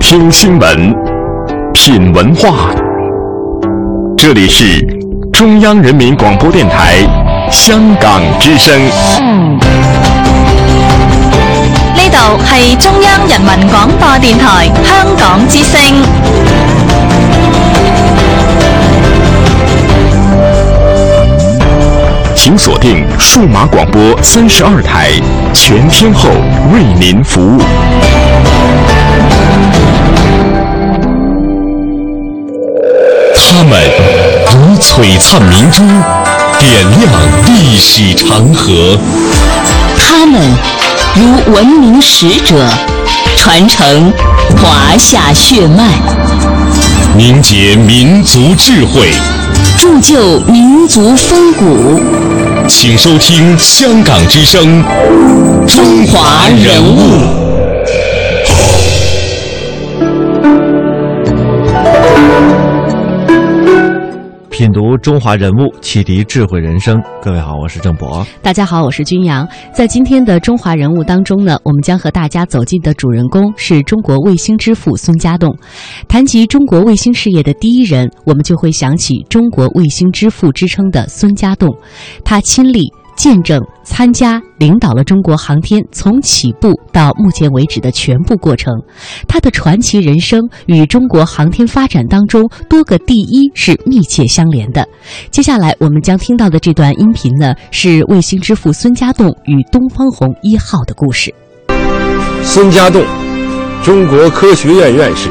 听新闻，品文化。这里是中央人民广播电台香港之声。呢度系中央人民广播电台香港之声。请锁定数码广播三十二台，全天候为您服务。他们如璀璨明珠，点亮历史长河；他们如文明使者，传承华夏血脉，凝结民族智慧，铸就民族风骨。请收听香港之声《中华人物》。品读中华人物，启迪智慧人生。各位好，我是郑博。大家好，我是君阳。在今天的中华人物当中呢，我们将和大家走进的主人公是中国卫星之父孙家栋。谈及中国卫星事业的第一人，我们就会想起中国卫星之父之称的孙家栋。他亲历。见证、参加、领导了中国航天从起步到目前为止的全部过程，他的传奇人生与中国航天发展当中多个第一是密切相连的。接下来我们将听到的这段音频呢，是卫星之父孙家栋与东方红一号的故事。孙家栋，中国科学院院士，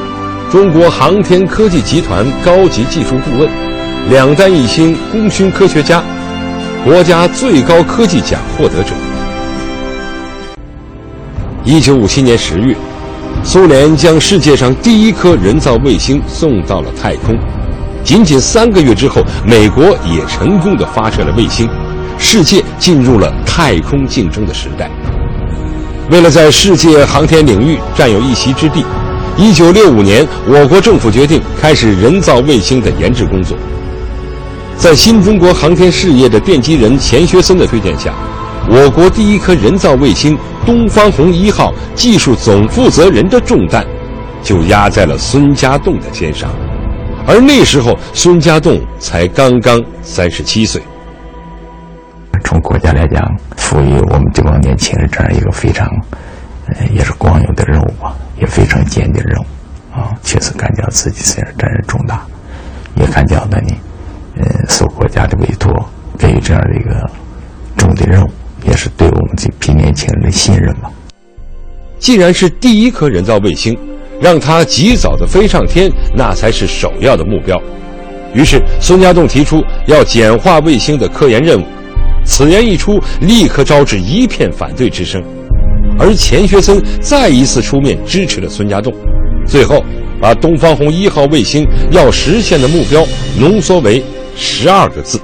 中国航天科技集团高级技术顾问，两弹一星功勋科学家。国家最高科技奖获得者。一九五七年十月，苏联将世界上第一颗人造卫星送到了太空。仅仅三个月之后，美国也成功的发射了卫星，世界进入了太空竞争的时代。为了在世界航天领域占有一席之地，一九六五年，我国政府决定开始人造卫星的研制工作。在新中国航天事业的奠基人钱学森的推荐下，我国第一颗人造卫星“东方红一号”技术总负责人的重担，就压在了孙家栋的肩上。而那时候，孙家栋才刚刚三十七岁。从国家来讲，赋予我们这帮年轻人这样一个非常，呃，也是光荣的任务吧，也非常艰巨的任务，啊，确实感觉到自己虽然责任重大，也感觉到呢。呃，受国家的委托，给予这样的一个重点任务，也是对我们这批年轻人的信任吧。既然是第一颗人造卫星，让它及早的飞上天，那才是首要的目标。于是，孙家栋提出要简化卫星的科研任务。此言一出，立刻招致一片反对之声。而钱学森再一次出面支持了孙家栋，最后把东方红一号卫星要实现的目标浓缩为。十二个字，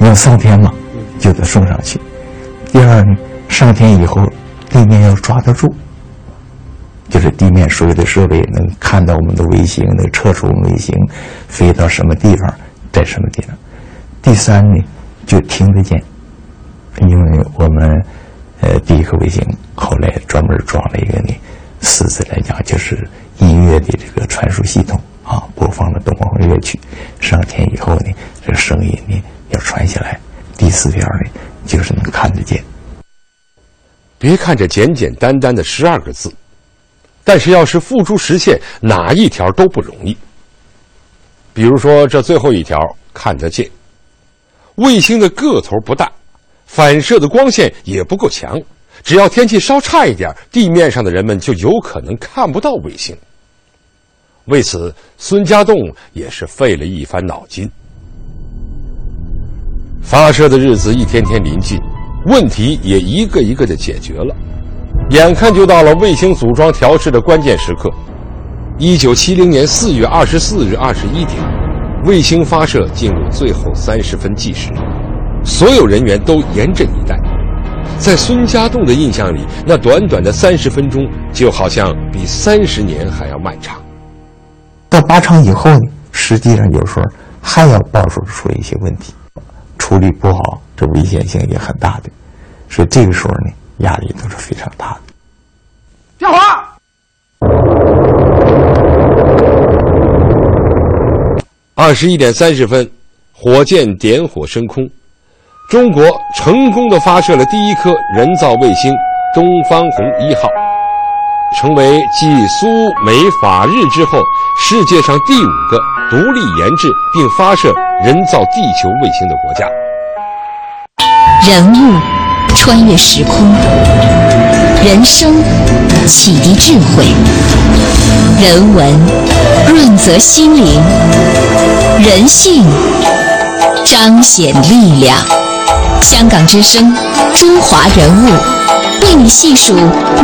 要上天嘛，就得送上去。第二呢，上天以后，地面要抓得住，就是地面所有的设备能看到我们的卫星，能测出我们卫星飞到什么地方，在什么地方。第三呢，就听得见，因为我们呃第一颗卫星后来专门装了一个呢，实质来讲就是音乐的这个传输系统。啊，播放了东方红乐曲，上天以后呢，这声音呢要传下来。第四条呢，就是能看得见。别看这简简单单的十二个字，但是要是付诸实现，哪一条都不容易。比如说这最后一条，看得见。卫星的个头不大，反射的光线也不够强，只要天气稍差一点，地面上的人们就有可能看不到卫星。为此，孙家栋也是费了一番脑筋。发射的日子一天天临近，问题也一个一个的解决了，眼看就到了卫星组装调试的关键时刻。一九七零年四月二十四日二十一点，卫星发射进入最后三十分计时，所有人员都严阵以待。在孙家栋的印象里，那短短的三十分钟，就好像比三十年还要漫长。到八场以后呢，实际上有时候还要暴露出一些问题，处理不好，这危险性也很大的。所以这个时候呢，压力都是非常大的。跳滑。二十一点三十分，火箭点火升空，中国成功的发射了第一颗人造卫星“东方红一号”，成为继苏美法日之后世界上第五个独立研制并发射人造地球卫星的国家。人物穿越时空，人生启迪智慧，人文润泽心灵，人性彰显力量。香港之声，中华人物，为你细数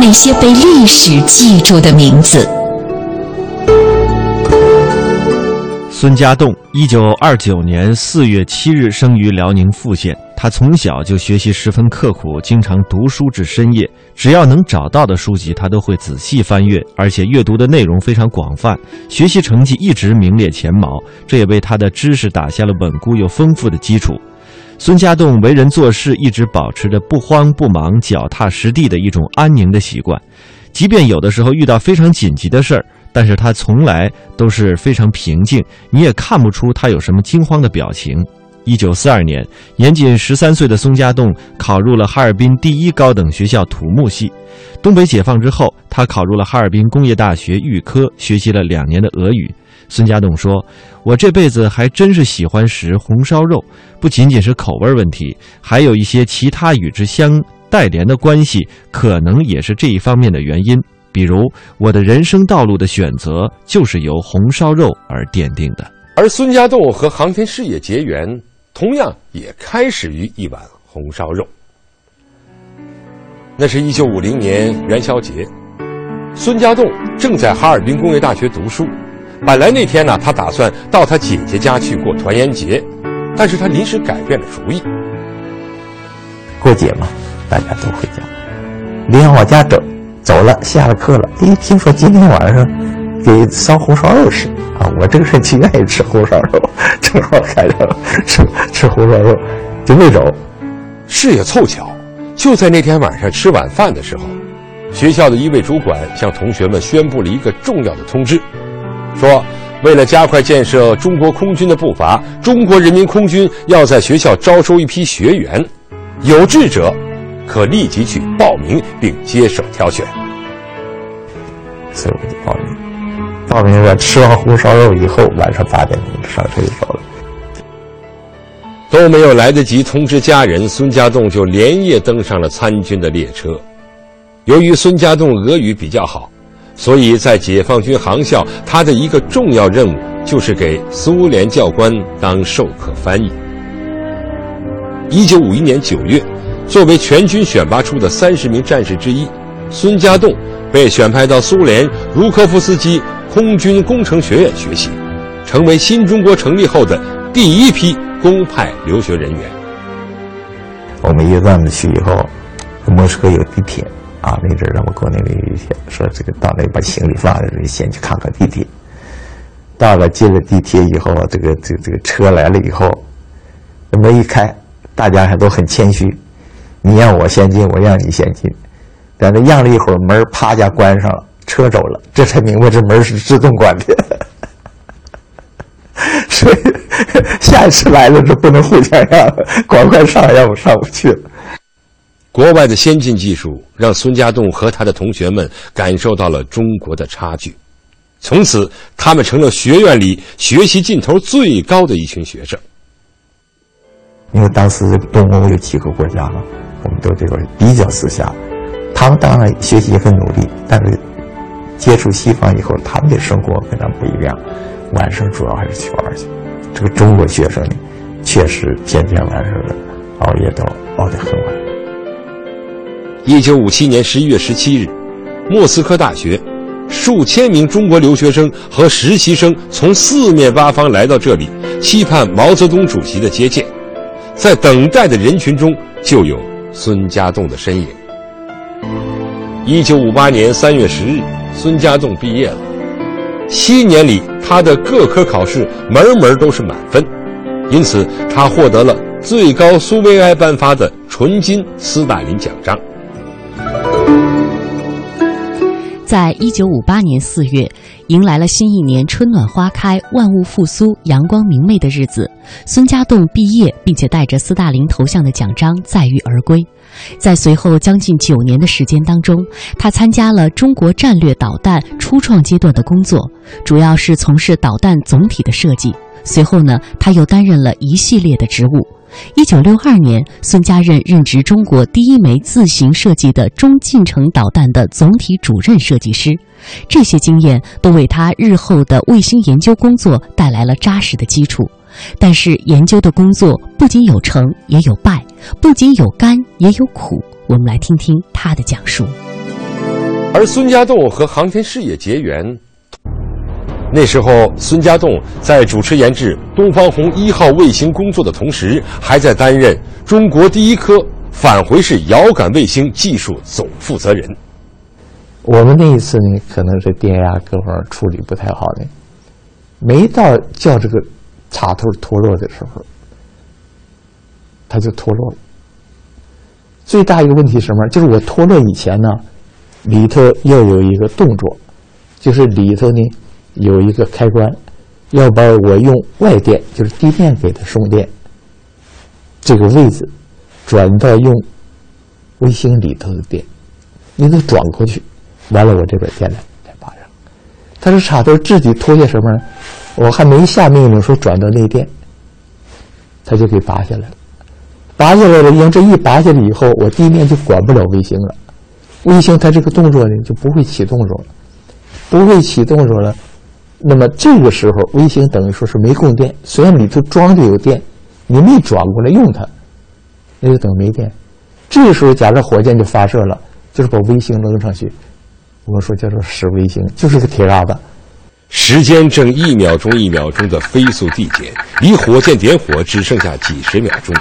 那些被历史记住的名字。孙家栋，一九二九年四月七日生于辽宁富县。他从小就学习十分刻苦，经常读书至深夜。只要能找到的书籍，他都会仔细翻阅，而且阅读的内容非常广泛，学习成绩一直名列前茅。这也为他的知识打下了稳固又丰富的基础。孙家栋为人做事一直保持着不慌不忙、脚踏实地的一种安宁的习惯，即便有的时候遇到非常紧急的事儿，但是他从来都是非常平静，你也看不出他有什么惊慌的表情。一九四二年，年仅十三岁的孙家栋考入了哈尔滨第一高等学校土木系。东北解放之后，他考入了哈尔滨工业大学预科，学习了两年的俄语。孙家栋说：“我这辈子还真是喜欢食红烧肉，不仅仅是口味问题，还有一些其他与之相带连的关系，可能也是这一方面的原因。比如，我的人生道路的选择就是由红烧肉而奠定的。”而孙家栋和航天事业结缘。同样也开始于一碗红烧肉。那是一九五零年元宵节，孙家栋正在哈尔滨工业大学读书。本来那天呢，他打算到他姐姐家去过团圆节，但是他临时改变了主意。过节嘛，大家都回家，临往家走，走了，下了课了，哎，听说今天晚上给烧红烧肉吃。啊，我这个人就愿意吃红烧肉，正好赶上吃吃红烧肉，就没走。事也凑巧，就在那天晚上吃晚饭的时候，学校的一位主管向同学们宣布了一个重要的通知，说为了加快建设中国空军的步伐，中国人民空军要在学校招收一批学员，有志者可立即去报名并接受挑选。所以我就报名。报名了，吃完红烧肉以后，晚上八点钟上车就走了，都没有来得及通知家人，孙家栋就连夜登上了参军的列车。由于孙家栋俄语比较好，所以在解放军航校，他的一个重要任务就是给苏联教官当授课翻译。一九五一年九月，作为全军选拔出的三十名战士之一，孙家栋被选派到苏联茹科夫斯基。空军工程学院学习，成为新中国成立后的第一批公派留学人员。我们一站子去以后，莫斯科有地铁啊，那阵儿咱们国内没有地铁，说这个到那把行李放在这，先去看看地铁。到了进了地铁以后，这个这个这个车来了以后，门一开，大家还都很谦虚，你让我先进，我让你先进，在那让了一会儿，门啪家关上了。车走了，这才明白这门是自动关的，所以 下一次来了就不能互相让了，赶快上，要不上不去了。国外的先进技术让孙家栋和他的同学们感受到了中国的差距，从此他们成了学院里学习劲头最高的一群学生。因为当时东欧有几个国家嘛，我们都这个比较之下，他们当然学习也很努力，但是。接触西方以后，他们的生活跟咱不一样，晚上主要还是去玩去。这个中国学生呢，确实天天晚上熬夜到熬得很晚。一九五七年十一月十七日，莫斯科大学数千名中国留学生和实习生从四面八方来到这里，期盼毛泽东主席的接见。在等待的人群中，就有孙家栋的身影。一九五八年三月十日。孙家栋毕业了，七年里他的各科考试门门都是满分，因此他获得了最高苏维埃颁发的纯金斯大林奖章。在一九五八年四月，迎来了新一年春暖花开、万物复苏、阳光明媚的日子。孙家栋毕业，并且带着斯大林头像的奖章载誉而归。在随后将近九年的时间当中，他参加了中国战略导弹初创阶段的工作，主要是从事导弹总体的设计。随后呢，他又担任了一系列的职务。一九六二年，孙家任任职中国第一枚自行设计的中近程导弹的总体主任设计师。这些经验都为他日后的卫星研究工作带来了扎实的基础。但是，研究的工作不仅有成，也有败；不仅有甘，也有苦。我们来听听他的讲述。而孙家栋和航天事业结缘，那时候孙家栋在主持研制东方红一号卫星工作的同时，还在担任中国第一颗返回式遥感卫星技术总负责人。我们那一次呢，可能是电压各方面处理不太好呢，没到叫这个。插头脱落的时候，它就脱落了。最大一个问题是什么？就是我脱落以前呢，里头要有一个动作，就是里头呢有一个开关，要把我用外电，就是地面给它送电这个位置，转到用卫星里头的电，你得转过去，完了我这边电缆才拔上。它是插头自己脱下什么呢？我还没下命令说转到内电，他就给拔下来了。拔下来了，因为这一拔下来以后，我地面就管不了卫星了。卫星它这个动作呢就不会起动作了，不会起动作了。那么这个时候，卫星等于说是没供电，虽然里头装着有电，你没转过来用它，那就等于没电。这个时候，假设火箭就发射了，就是把卫星扔上去。我们说叫做使卫星，就是个铁疙瘩。时间正一秒钟一秒钟的飞速递减，离火箭点火只剩下几十秒钟。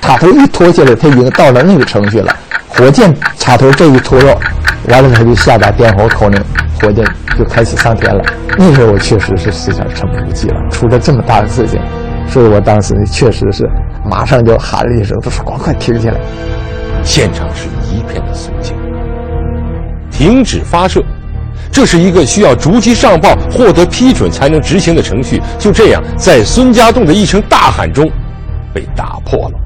塔头一脱下来，它已经到了那个程序了。火箭插头这一脱落，完了它就下达点火口令，火箭就开始上天了。那时候我确实是思想沉不住气了，出了这么大的事情，所以我当时确实是马上就喊了一声：“都说快快停下来！”现场是一片的肃静，停止发射。这是一个需要逐级上报、获得批准才能执行的程序，就这样在孙家栋的一声大喊中被打破了。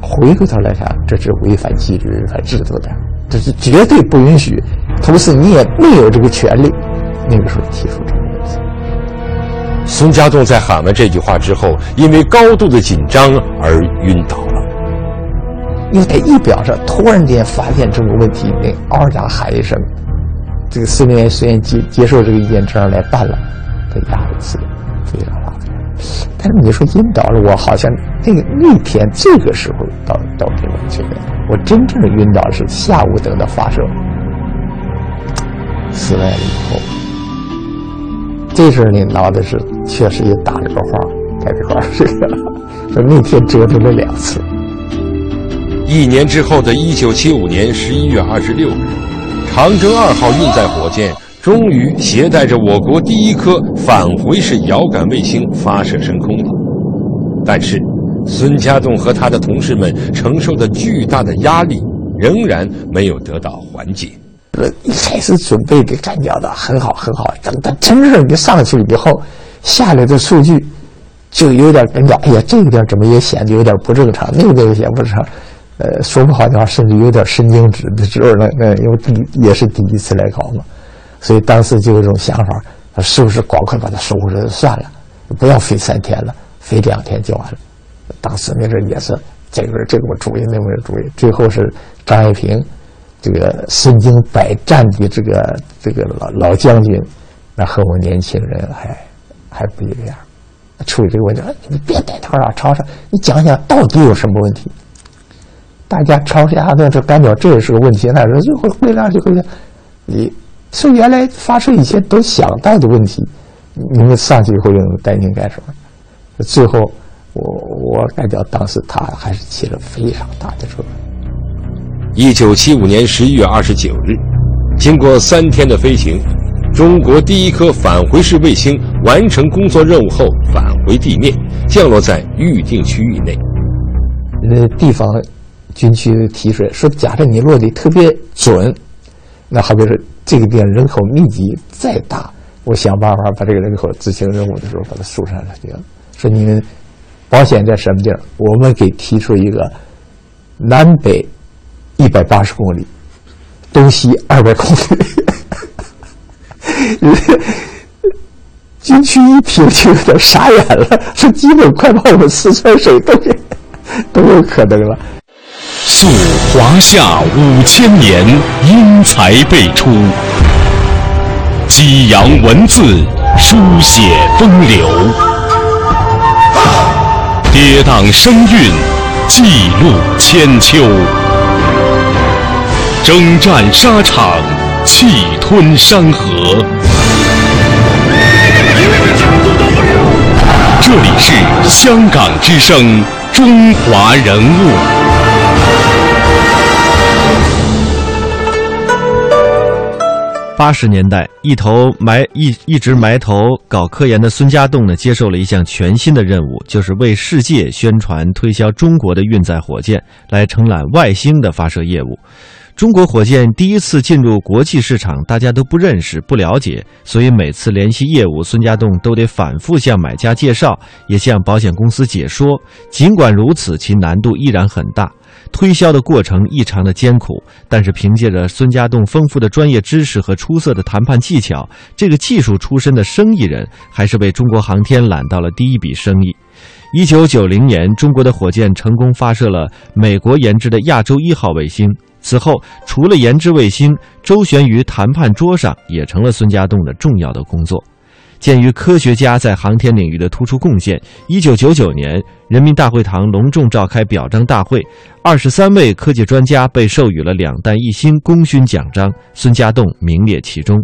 回过头来看，这是违反纪律、违反制度的，这是绝对不允许。同时，你也没有这个权利。那个时候提出这个问题。孙家栋在喊完这句话之后，因为高度的紧张而晕倒了。又在仪表上突然间发现这个问题，那嗷家喊一声。这个司令员虽然接接受这个意见，这样来办了，他压的是非常大。但是你说晕倒了，我好像那个那天这个时候倒倒不完全。我真正的晕倒是下午等到发射，死来了以后，这时候呢脑袋是确实也打了个花，开个花这个，说那天折腾了两次。一年之后的一九七五年十一月二十六日。长征二号运载火箭终于携带着我国第一颗返回式遥感卫星发射升空了，但是孙家栋和他的同事们承受的巨大的压力仍然没有得到缓解。一开始准备的感觉到很好很好，等到真正一上去以后，下来的数据就有点感觉，哎呀，这个点怎么也显得有点不正常，那个也不正常。呃，说不好的话，甚至有点神经质的时候呢。那因为第也是第一次来考嘛，所以当时就有一种想法：，是不是赶快把它收拾算了，不要飞三天了，飞两天就完了。当时那阵也是这个这个我主意，那个我主意。最后是张爱萍，这个身经百战的这个这个老老将军，那和我们年轻人还还不一样。处理这个问题，你别带头啊，吵吵，你讲讲到底有什么问题？大家吵架的这感觉，这也是个问题。那说就会回答就会讲，你是原来发射以前都想到的问题，你们上去以后又担心干什么？最后，我我感觉当时他还是起了非常大的作用。一九七五年十一月二十九日，经过三天的飞行，中国第一颗返回式卫星完成工作任务后返回地面，降落在预定区域内。呃，地方。军区提出来说：“假设你落地特别准，那好比说这个地方人口密集再大，我想办法把这个人口执行任务的时候把它疏散出去了。说你们保险在什么地儿？我们给提出一个南北一百八十公里，东西二百公里。军区一听就有点傻眼了，说基本快把我们四川省都给都有可能了。溯华夏五千年，英才辈出；激扬文字，书写风流；跌宕声韵，记录千秋；征战沙场，气吞山河。这里是香港之声，中华人物。八十年代，一头埋一一直埋头搞科研的孙家栋呢，接受了一项全新的任务，就是为世界宣传推销中国的运载火箭，来承揽外星的发射业务。中国火箭第一次进入国际市场，大家都不认识、不了解，所以每次联系业务，孙家栋都得反复向买家介绍，也向保险公司解说。尽管如此，其难度依然很大，推销的过程异常的艰苦。但是凭借着孙家栋丰富的专业知识和出色的谈判技巧，这个技术出身的生意人还是为中国航天揽到了第一笔生意。一九九零年，中国的火箭成功发射了美国研制的亚洲一号卫星。此后，除了研制卫星，周旋于谈判桌上也成了孙家栋的重要的工作。鉴于科学家在航天领域的突出贡献，一九九九年，人民大会堂隆重召开表彰大会，二十三位科技专家被授予了两弹一星功勋奖章，孙家栋名列其中。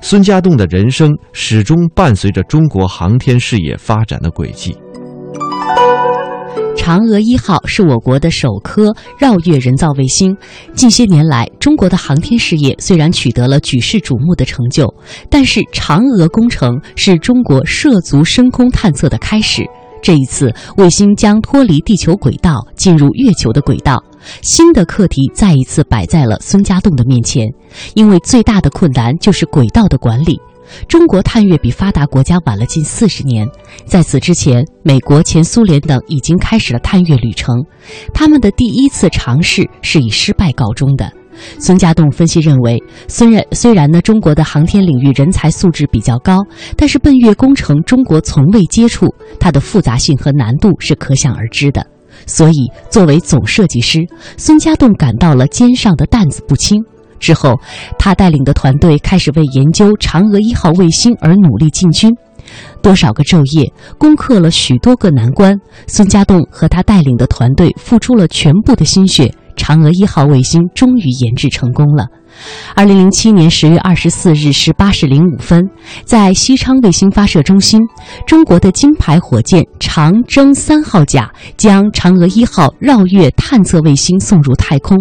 孙家栋的人生始终伴随着中国航天事业发展的轨迹。嫦娥一号是我国的首颗绕月人造卫星。近些年来，中国的航天事业虽然取得了举世瞩目的成就，但是嫦娥工程是中国涉足深空探测的开始。这一次，卫星将脱离地球轨道，进入月球的轨道。新的课题再一次摆在了孙家栋的面前，因为最大的困难就是轨道的管理。中国探月比发达国家晚了近四十年，在此之前，美国、前苏联等已经开始了探月旅程。他们的第一次尝试是以失败告终的。孙家栋分析认为，虽然虽然呢，中国的航天领域人才素质比较高，但是奔月工程中国从未接触，它的复杂性和难度是可想而知的。所以，作为总设计师，孙家栋感到了肩上的担子不轻。之后，他带领的团队开始为研究嫦娥一号卫星而努力进军。多少个昼夜，攻克了许多个难关。孙家栋和他带领的团队付出了全部的心血，嫦娥一号卫星终于研制成功了。二零零七年十月二十四日十八时零五分，在西昌卫星发射中心，中国的金牌火箭长征三号甲将嫦娥一号绕月探测卫星送入太空，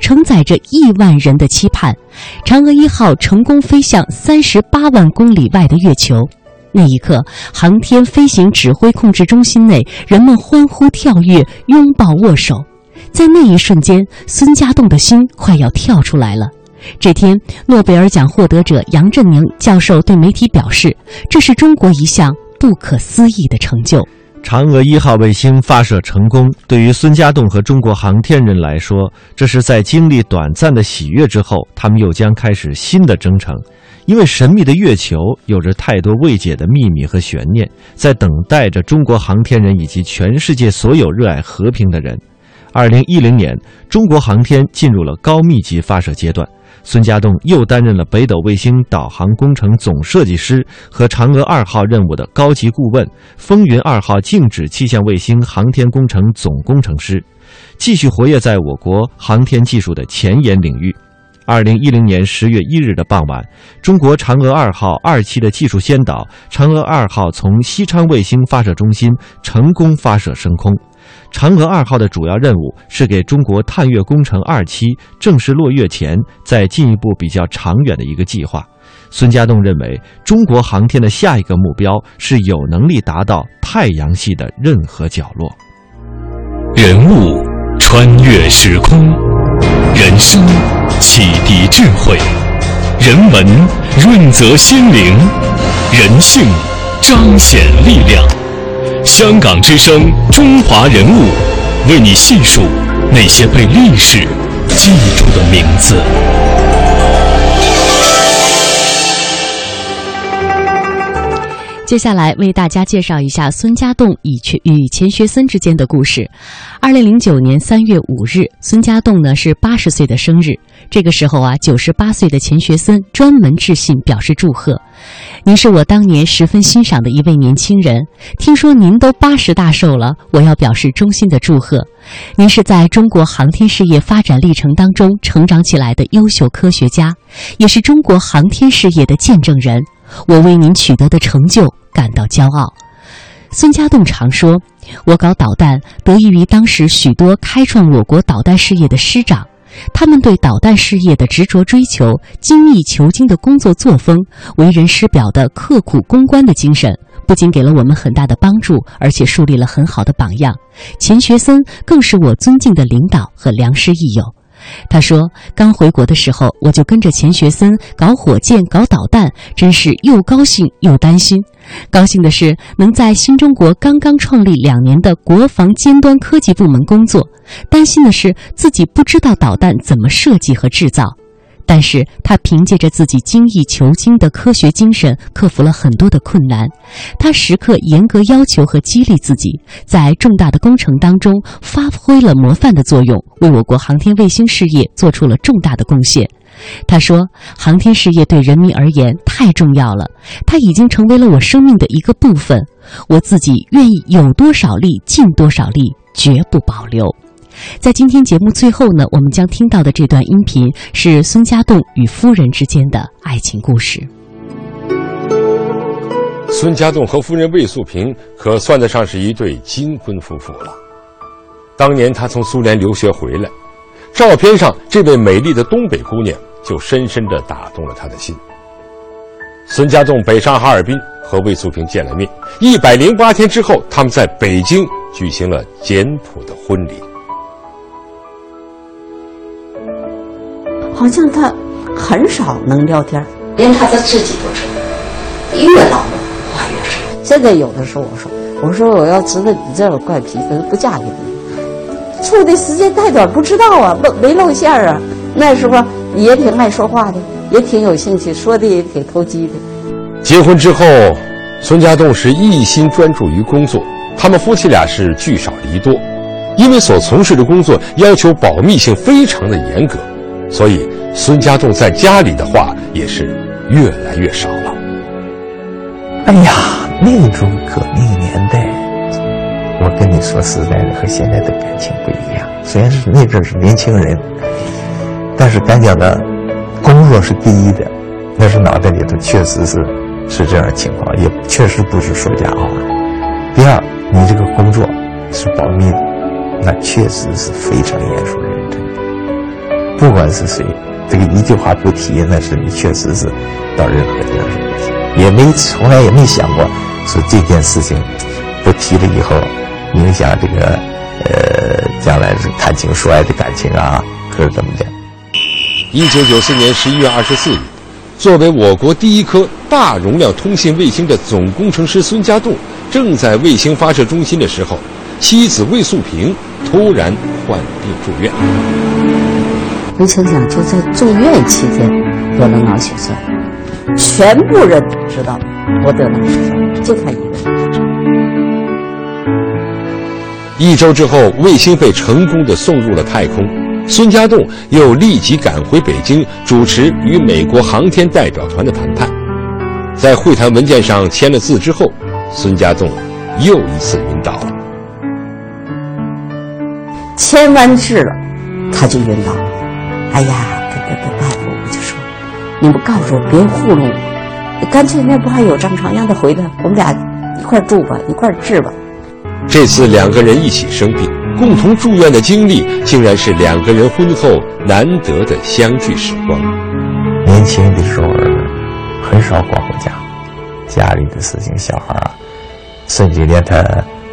承载着亿万人的期盼。嫦娥一号成功飞向三十八万公里外的月球。那一刻，航天飞行指挥控制中心内，人们欢呼跳跃，拥抱握手。在那一瞬间，孙家栋的心快要跳出来了。这天，诺贝尔奖获得者杨振宁教授对媒体表示：“这是中国一项不可思议的成就。”嫦娥一号卫星发射成功，对于孙家栋和中国航天人来说，这是在经历短暂的喜悦之后，他们又将开始新的征程。因为神秘的月球有着太多未解的秘密和悬念，在等待着中国航天人以及全世界所有热爱和平的人。二零一零年，中国航天进入了高密集发射阶段。孙家栋又担任了北斗卫星导航工程总设计师和嫦娥二号任务的高级顾问，风云二号静止气象卫星航天工程总工程师，继续活跃在我国航天技术的前沿领域。二零一零年十月一日的傍晚，中国嫦娥二号二期的技术先导嫦娥二号从西昌卫星发射中心成功发射升空。嫦娥二号的主要任务是给中国探月工程二期正式落月前再进一步比较长远的一个计划。孙家栋认为，中国航天的下一个目标是有能力达到太阳系的任何角落。人物穿越时空，人生启迪智慧，人文润泽心灵，人性彰显力量。香港之声，中华人物，为你细数那些被历史记住的名字。接下来为大家介绍一下孙家栋与钱与钱学森之间的故事。二零零九年三月五日，孙家栋呢是八十岁的生日。这个时候啊，九十八岁的钱学森专门致信表示祝贺：“您是我当年十分欣赏的一位年轻人，听说您都八十大寿了，我要表示衷心的祝贺。您是在中国航天事业发展历程当中成长起来的优秀科学家，也是中国航天事业的见证人。我为您取得的成就。”感到骄傲。孙家栋常说：“我搞导弹得益于当时许多开创我国导弹事业的师长，他们对导弹事业的执着追求、精益求精的工作作风、为人师表的刻苦攻关的精神，不仅给了我们很大的帮助，而且树立了很好的榜样。钱学森更是我尊敬的领导和良师益友。”他说：“刚回国的时候，我就跟着钱学森搞火箭、搞导弹，真是又高兴又担心。高兴的是能在新中国刚刚创立两年的国防尖端科技部门工作，担心的是自己不知道导弹怎么设计和制造。”但是他凭借着自己精益求精的科学精神，克服了很多的困难。他时刻严格要求和激励自己，在重大的工程当中发挥了模范的作用，为我国航天卫星事业做出了重大的贡献。他说：“航天事业对人民而言太重要了，它已经成为了我生命的一个部分。我自己愿意有多少力尽多少力，绝不保留。”在今天节目最后呢，我们将听到的这段音频是孙家栋与夫人之间的爱情故事。孙家栋和夫人魏素萍可算得上是一对金婚夫妇了。当年他从苏联留学回来，照片上这位美丽的东北姑娘就深深地打动了他的心。孙家栋北上哈尔滨和魏素萍见了面，一百零八天之后，他们在北京举行了简朴的婚礼。好像他很少能聊天，连他的自己都知道，越老话越少。现在有的时候我说，我说我要知道你这个怪癖，可是不嫁给你。处的时间太短，不知道啊，露没露馅儿啊。那时候也挺爱说话的，也挺有兴趣，说的也挺投机的。结婚之后，孙家栋是一心专注于工作，他们夫妻俩是聚少离多，因为所从事的工作要求保密性非常的严格。所以，孙家栋在家里的话也是越来越少了。哎呀，那种革命年代，我跟你说实在的，和现在的感情不一样。虽然是那阵是年轻人，但是咱讲的，工作是第一的，那是脑袋里头确实是是这样情况，也确实不是说假话。第二，你这个工作是保密的，那确实是非常严肃认真。不管是谁，这个一句话不提，那是你确实是到任何地方是不提，也没从来也没想过说这件事情不提了以后影响这个呃将来是谈情说爱的感情啊，可是怎么讲？一九九四年十一月二十四日，作为我国第一颗大容量通信卫星的总工程师孙家栋，正在卫星发射中心的时候，妻子魏素萍突然患病住院。没成想，就在住院期间得了脑血栓，全部人都知道我得脑血栓，就他一个人不知道。一周之后，卫星被成功的送入了太空，孙家栋又立即赶回北京主持与美国航天代表团的谈判。在会谈文件上签了字之后，孙家栋又一次晕倒了。签完字了，他就晕倒了。哎呀，跟跟跟大夫，我就说，你们告诉我别糊弄我，干脆那不还有张床，让他回来，我们俩一块住吧，一块治吧。这次两个人一起生病，共同住院的经历，竟然是两个人婚后难得的相聚时光。年轻的时候很少管过家，家里的事情，小孩啊，甚至连他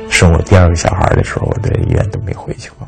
生我第二个小孩的时候，我在医院都没回去过。